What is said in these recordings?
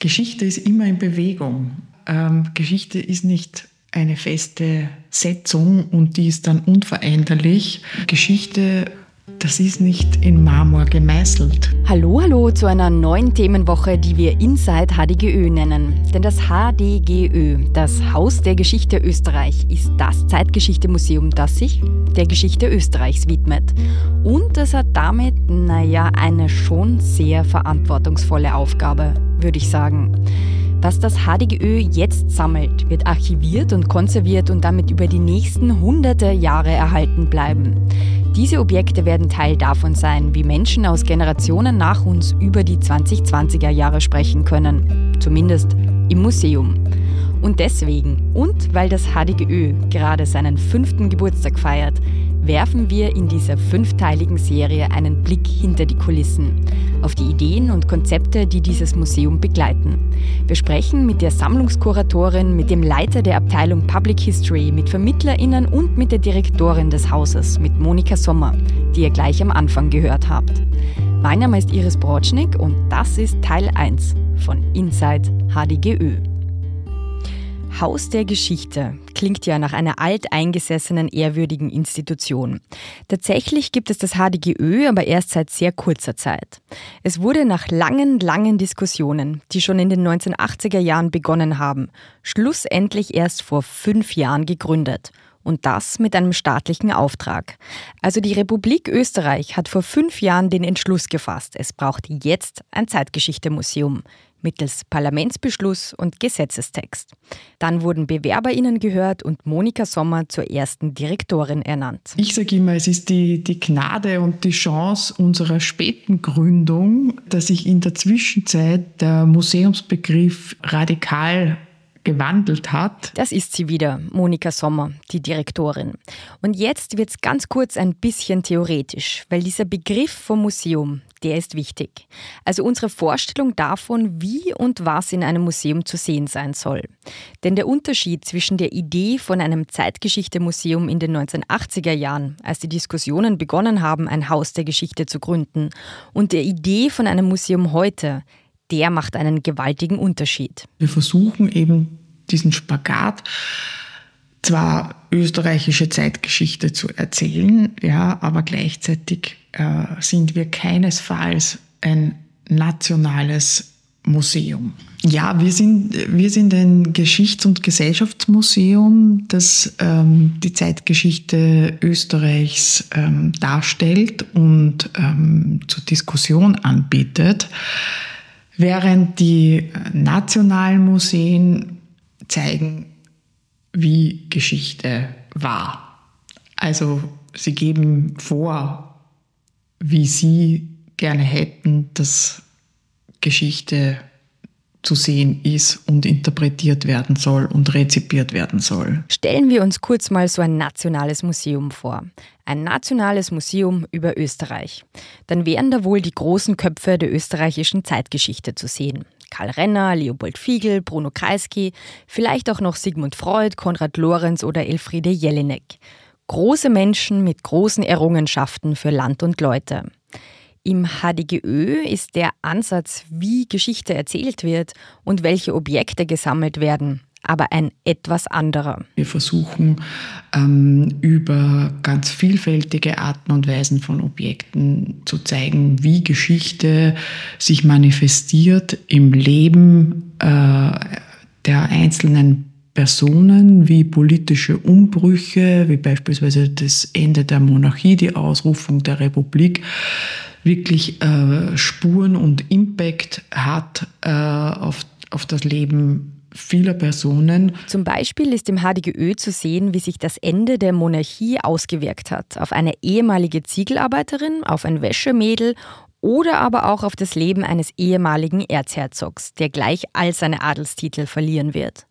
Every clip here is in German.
Geschichte ist immer in Bewegung. Ähm, Geschichte ist nicht eine feste Setzung und die ist dann unveränderlich. Geschichte das ist nicht in Marmor gemeißelt. Hallo, hallo zu einer neuen Themenwoche, die wir Inside HDGÖ nennen. Denn das HDGÖ, das Haus der Geschichte Österreich, ist das Zeitgeschichtemuseum, das sich der Geschichte Österreichs widmet. Und es hat damit, naja, eine schon sehr verantwortungsvolle Aufgabe, würde ich sagen. Was das HDGÖ jetzt sammelt, wird archiviert und konserviert und damit über die nächsten hunderte Jahre erhalten bleiben. Diese Objekte werden Teil davon sein, wie Menschen aus Generationen nach uns über die 2020er Jahre sprechen können. Zumindest im Museum. Und deswegen, und weil das HDGÖ gerade seinen fünften Geburtstag feiert, werfen wir in dieser fünfteiligen Serie einen Blick hinter die Kulissen, auf die Ideen und Konzepte, die dieses Museum begleiten. Wir sprechen mit der Sammlungskuratorin, mit dem Leiter der Abteilung Public History, mit VermittlerInnen und mit der Direktorin des Hauses, mit Monika Sommer, die ihr gleich am Anfang gehört habt. Mein Name ist Iris Brodschnik und das ist Teil 1 von Inside HDGÖ. Haus der Geschichte klingt ja nach einer alteingesessenen, ehrwürdigen Institution. Tatsächlich gibt es das HDGÖ aber erst seit sehr kurzer Zeit. Es wurde nach langen, langen Diskussionen, die schon in den 1980er Jahren begonnen haben, schlussendlich erst vor fünf Jahren gegründet. Und das mit einem staatlichen Auftrag. Also die Republik Österreich hat vor fünf Jahren den Entschluss gefasst, es braucht jetzt ein Zeitgeschichtemuseum mittels Parlamentsbeschluss und Gesetzestext. Dann wurden BewerberInnen gehört und Monika Sommer zur ersten Direktorin ernannt. Ich sage immer, es ist die, die Gnade und die Chance unserer späten Gründung, dass sich in der Zwischenzeit der Museumsbegriff radikal gewandelt hat. Das ist sie wieder, Monika Sommer, die Direktorin. Und jetzt wird es ganz kurz ein bisschen theoretisch, weil dieser Begriff vom Museum, der ist wichtig. Also unsere Vorstellung davon, wie und was in einem Museum zu sehen sein soll. Denn der Unterschied zwischen der Idee von einem Zeitgeschichte-Museum in den 1980er Jahren, als die Diskussionen begonnen haben, ein Haus der Geschichte zu gründen, und der Idee von einem Museum heute, der macht einen gewaltigen Unterschied. Wir versuchen eben diesen Spagat zwar österreichische Zeitgeschichte zu erzählen, ja, aber gleichzeitig äh, sind wir keinesfalls ein nationales Museum. Ja, wir sind, wir sind ein Geschichts- und Gesellschaftsmuseum, das ähm, die Zeitgeschichte Österreichs ähm, darstellt und ähm, zur Diskussion anbietet. Während die nationalen Museen zeigen, wie Geschichte war. Also sie geben vor, wie sie gerne hätten, dass Geschichte zu sehen ist und interpretiert werden soll und rezipiert werden soll. Stellen wir uns kurz mal so ein nationales Museum vor. Ein nationales Museum über Österreich. Dann wären da wohl die großen Köpfe der österreichischen Zeitgeschichte zu sehen. Karl Renner, Leopold Fiegel, Bruno Kreisky, vielleicht auch noch Sigmund Freud, Konrad Lorenz oder Elfriede Jelinek. Große Menschen mit großen Errungenschaften für Land und Leute. Im HDGÖ ist der Ansatz, wie Geschichte erzählt wird und welche Objekte gesammelt werden, aber ein etwas anderer. Wir versuchen ähm, über ganz vielfältige Arten und Weisen von Objekten zu zeigen, wie Geschichte sich manifestiert im Leben äh, der einzelnen Personen, wie politische Umbrüche, wie beispielsweise das Ende der Monarchie, die Ausrufung der Republik wirklich äh, Spuren und Impact hat äh, auf, auf das Leben vieler Personen. Zum Beispiel ist im HDGÖ zu sehen, wie sich das Ende der Monarchie ausgewirkt hat auf eine ehemalige Ziegelarbeiterin, auf ein Wäschemädel oder aber auch auf das Leben eines ehemaligen Erzherzogs, der gleich all seine Adelstitel verlieren wird.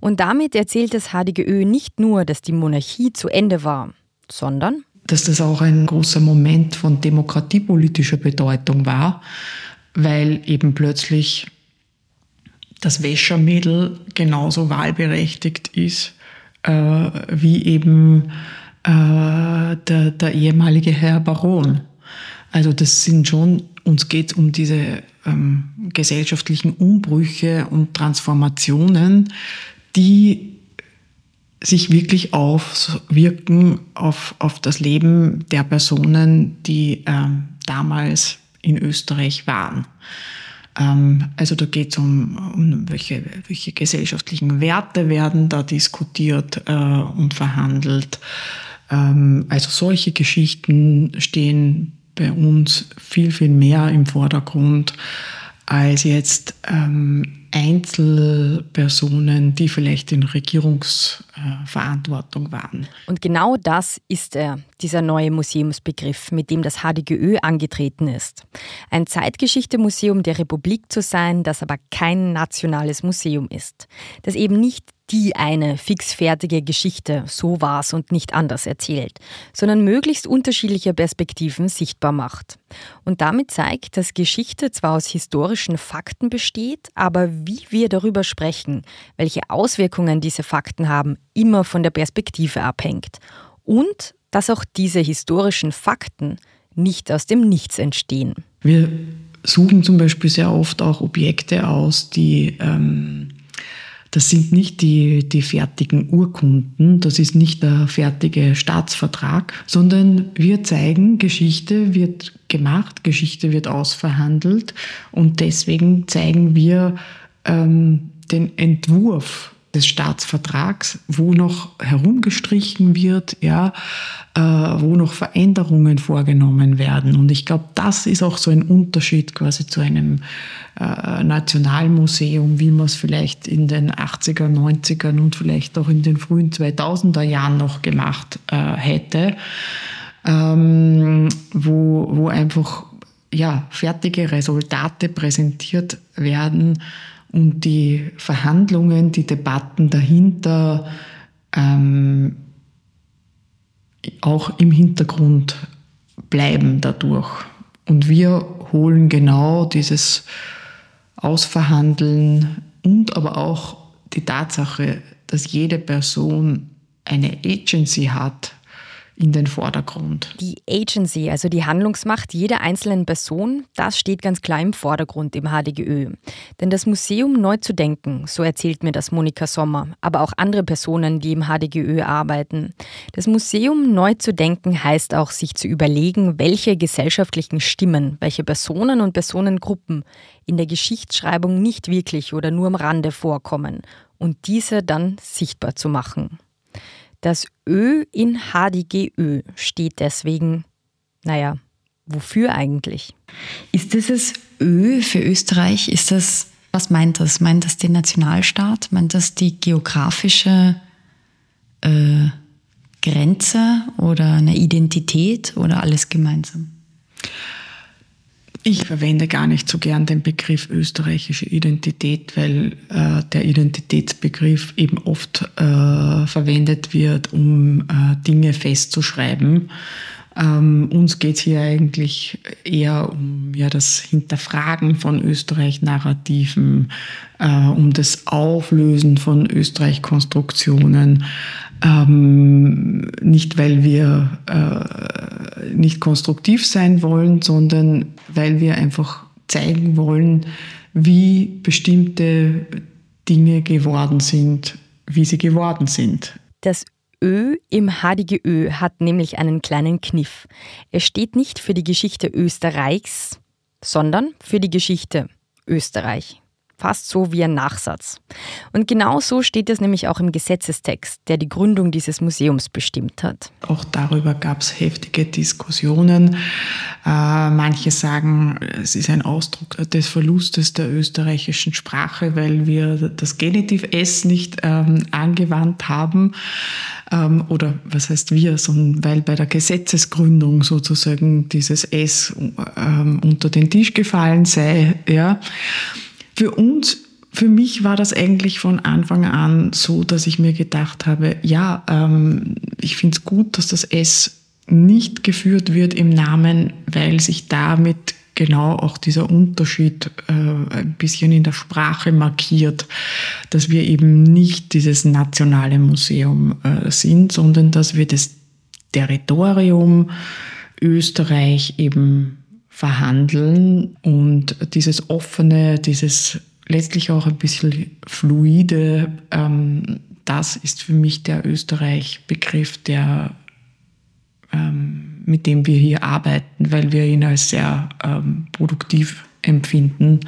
Und damit erzählt das HDGÖ nicht nur, dass die Monarchie zu Ende war, sondern dass das auch ein großer Moment von demokratiepolitischer Bedeutung war, weil eben plötzlich das Wäschermädel genauso wahlberechtigt ist äh, wie eben äh, der, der ehemalige Herr Baron. Also das sind schon uns geht um diese ähm, gesellschaftlichen Umbrüche und Transformationen, die sich wirklich auswirken auf, auf das Leben der Personen, die ähm, damals in Österreich waren. Ähm, also da geht es um, um welche, welche gesellschaftlichen Werte werden da diskutiert äh, und verhandelt. Ähm, also solche Geschichten stehen bei uns viel, viel mehr im Vordergrund als jetzt ähm, Einzelpersonen, die vielleicht in Regierungsverantwortung waren. Und genau das ist er, dieser neue Museumsbegriff, mit dem das HDGÖ angetreten ist. Ein Zeitgeschichte-Museum der Republik zu sein, das aber kein nationales Museum ist. Das eben nicht die eine fixfertige Geschichte, so war's und nicht anders erzählt, sondern möglichst unterschiedliche Perspektiven sichtbar macht. Und damit zeigt, dass Geschichte zwar aus historischen Fakten besteht, aber wie wir darüber sprechen, welche Auswirkungen diese Fakten haben, immer von der Perspektive abhängt. Und dass auch diese historischen Fakten nicht aus dem Nichts entstehen. Wir suchen zum Beispiel sehr oft auch Objekte aus, die ähm das sind nicht die, die fertigen Urkunden, das ist nicht der fertige Staatsvertrag, sondern wir zeigen, Geschichte wird gemacht, Geschichte wird ausverhandelt und deswegen zeigen wir ähm, den Entwurf des Staatsvertrags, wo noch herumgestrichen wird, ja, äh, wo noch Veränderungen vorgenommen werden. Und ich glaube, das ist auch so ein Unterschied quasi zu einem äh, Nationalmuseum, wie man es vielleicht in den 80er, 90ern und vielleicht auch in den frühen 2000er Jahren noch gemacht äh, hätte, ähm, wo, wo einfach ja, fertige Resultate präsentiert werden und die Verhandlungen, die Debatten dahinter ähm, auch im Hintergrund bleiben dadurch. Und wir holen genau dieses Ausverhandeln und aber auch die Tatsache, dass jede Person eine Agency hat, in den Vordergrund. Die Agency, also die Handlungsmacht jeder einzelnen Person, das steht ganz klar im Vordergrund im HDGÖ. Denn das Museum neu zu denken, so erzählt mir das Monika Sommer, aber auch andere Personen, die im HDGÖ arbeiten. Das Museum neu zu denken heißt auch, sich zu überlegen, welche gesellschaftlichen Stimmen, welche Personen und Personengruppen in der Geschichtsschreibung nicht wirklich oder nur am Rande vorkommen und diese dann sichtbar zu machen. Das Ö in HDGÖ steht deswegen, naja, wofür eigentlich? Ist dieses Ö für Österreich, ist das, was meint das? Meint das den Nationalstaat? Meint das die geografische äh, Grenze oder eine Identität oder alles gemeinsam? Ich verwende gar nicht so gern den Begriff österreichische Identität, weil äh, der Identitätsbegriff eben oft äh, verwendet wird, um äh, Dinge festzuschreiben. Ähm, uns geht es hier eigentlich eher um ja, das Hinterfragen von Österreich-Narrativen, äh, um das Auflösen von Österreich-Konstruktionen. Ähm, nicht, weil wir äh, nicht konstruktiv sein wollen, sondern weil wir einfach zeigen wollen, wie bestimmte Dinge geworden sind, wie sie geworden sind. Das Ö im HDGÖ hat nämlich einen kleinen Kniff. Es steht nicht für die Geschichte Österreichs, sondern für die Geschichte Österreich fast so wie ein Nachsatz. Und genau so steht es nämlich auch im Gesetzestext, der die Gründung dieses Museums bestimmt hat. Auch darüber gab es heftige Diskussionen. Äh, manche sagen, es ist ein Ausdruck des Verlustes der österreichischen Sprache, weil wir das Genitiv S nicht ähm, angewandt haben ähm, oder was heißt wir, sondern weil bei der Gesetzesgründung sozusagen dieses S ähm, unter den Tisch gefallen sei. Ja. Für uns, für mich war das eigentlich von Anfang an so, dass ich mir gedacht habe, ja, ähm, ich finde es gut, dass das S nicht geführt wird im Namen, weil sich damit genau auch dieser Unterschied äh, ein bisschen in der Sprache markiert, dass wir eben nicht dieses nationale Museum äh, sind, sondern dass wir das Territorium Österreich eben verhandeln und dieses offene, dieses letztlich auch ein bisschen fluide, ähm, das ist für mich der Österreich-Begriff, der ähm, mit dem wir hier arbeiten, weil wir ihn als sehr ähm, produktiv empfinden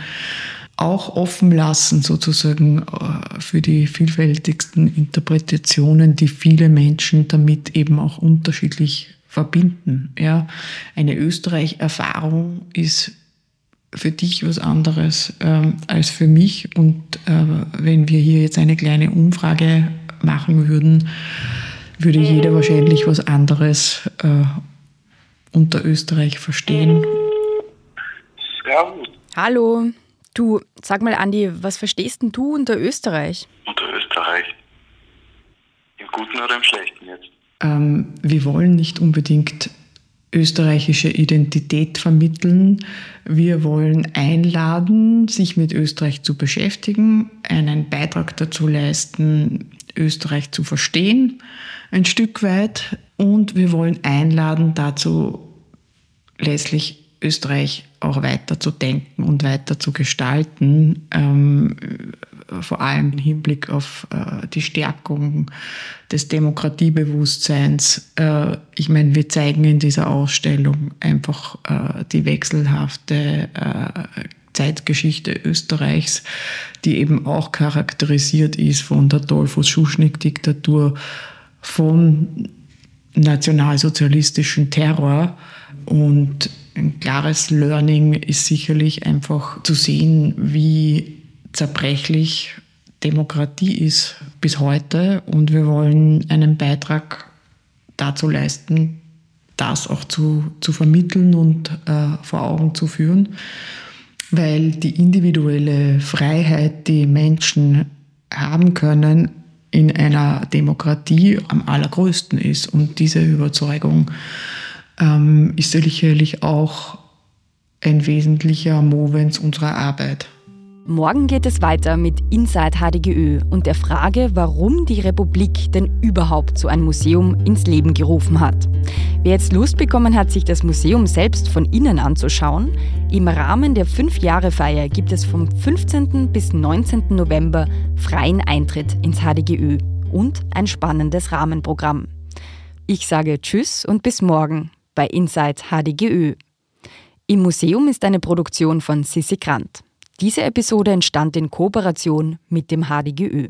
auch offen lassen, sozusagen äh, für die vielfältigsten Interpretationen, die viele Menschen damit eben auch unterschiedlich verbinden. Ja, eine Österreich-Erfahrung ist für dich was anderes äh, als für mich. Und äh, wenn wir hier jetzt eine kleine Umfrage machen würden, würde jeder wahrscheinlich was anderes äh, unter Österreich verstehen. Servus. Hallo. Du, sag mal, Andi, was verstehst denn du unter Österreich? Unter Österreich? Im Guten oder im Schlechten jetzt? Ähm, wir wollen nicht unbedingt österreichische Identität vermitteln. Wir wollen einladen, sich mit Österreich zu beschäftigen, einen Beitrag dazu leisten, Österreich zu verstehen, ein Stück weit. Und wir wollen einladen, dazu letztlich Österreich auch weiter zu denken und weiter zu gestalten, ähm, vor allem im Hinblick auf äh, die Stärkung des Demokratiebewusstseins. Äh, ich meine, wir zeigen in dieser Ausstellung einfach äh, die wechselhafte äh, Zeitgeschichte Österreichs, die eben auch charakterisiert ist von der Dolphus-Schuschnigg-Diktatur, von nationalsozialistischen Terror und ein klares Learning ist sicherlich einfach zu sehen, wie zerbrechlich Demokratie ist bis heute und wir wollen einen Beitrag dazu leisten, das auch zu, zu vermitteln und äh, vor Augen zu führen, weil die individuelle Freiheit, die Menschen haben können, in einer Demokratie am allergrößten ist. Und diese Überzeugung ähm, ist sicherlich auch ein wesentlicher Movens unserer Arbeit. Morgen geht es weiter mit Inside HDGÖ und der Frage, warum die Republik denn überhaupt so ein Museum ins Leben gerufen hat. Wer jetzt Lust bekommen hat, sich das Museum selbst von innen anzuschauen, im Rahmen der Fünf-Jahre-Feier gibt es vom 15. bis 19. November freien Eintritt ins HDGÖ und ein spannendes Rahmenprogramm. Ich sage Tschüss und bis morgen bei Inside HDGÖ. Im Museum ist eine Produktion von Sissi Grant. Diese Episode entstand in Kooperation mit dem HDGÖ.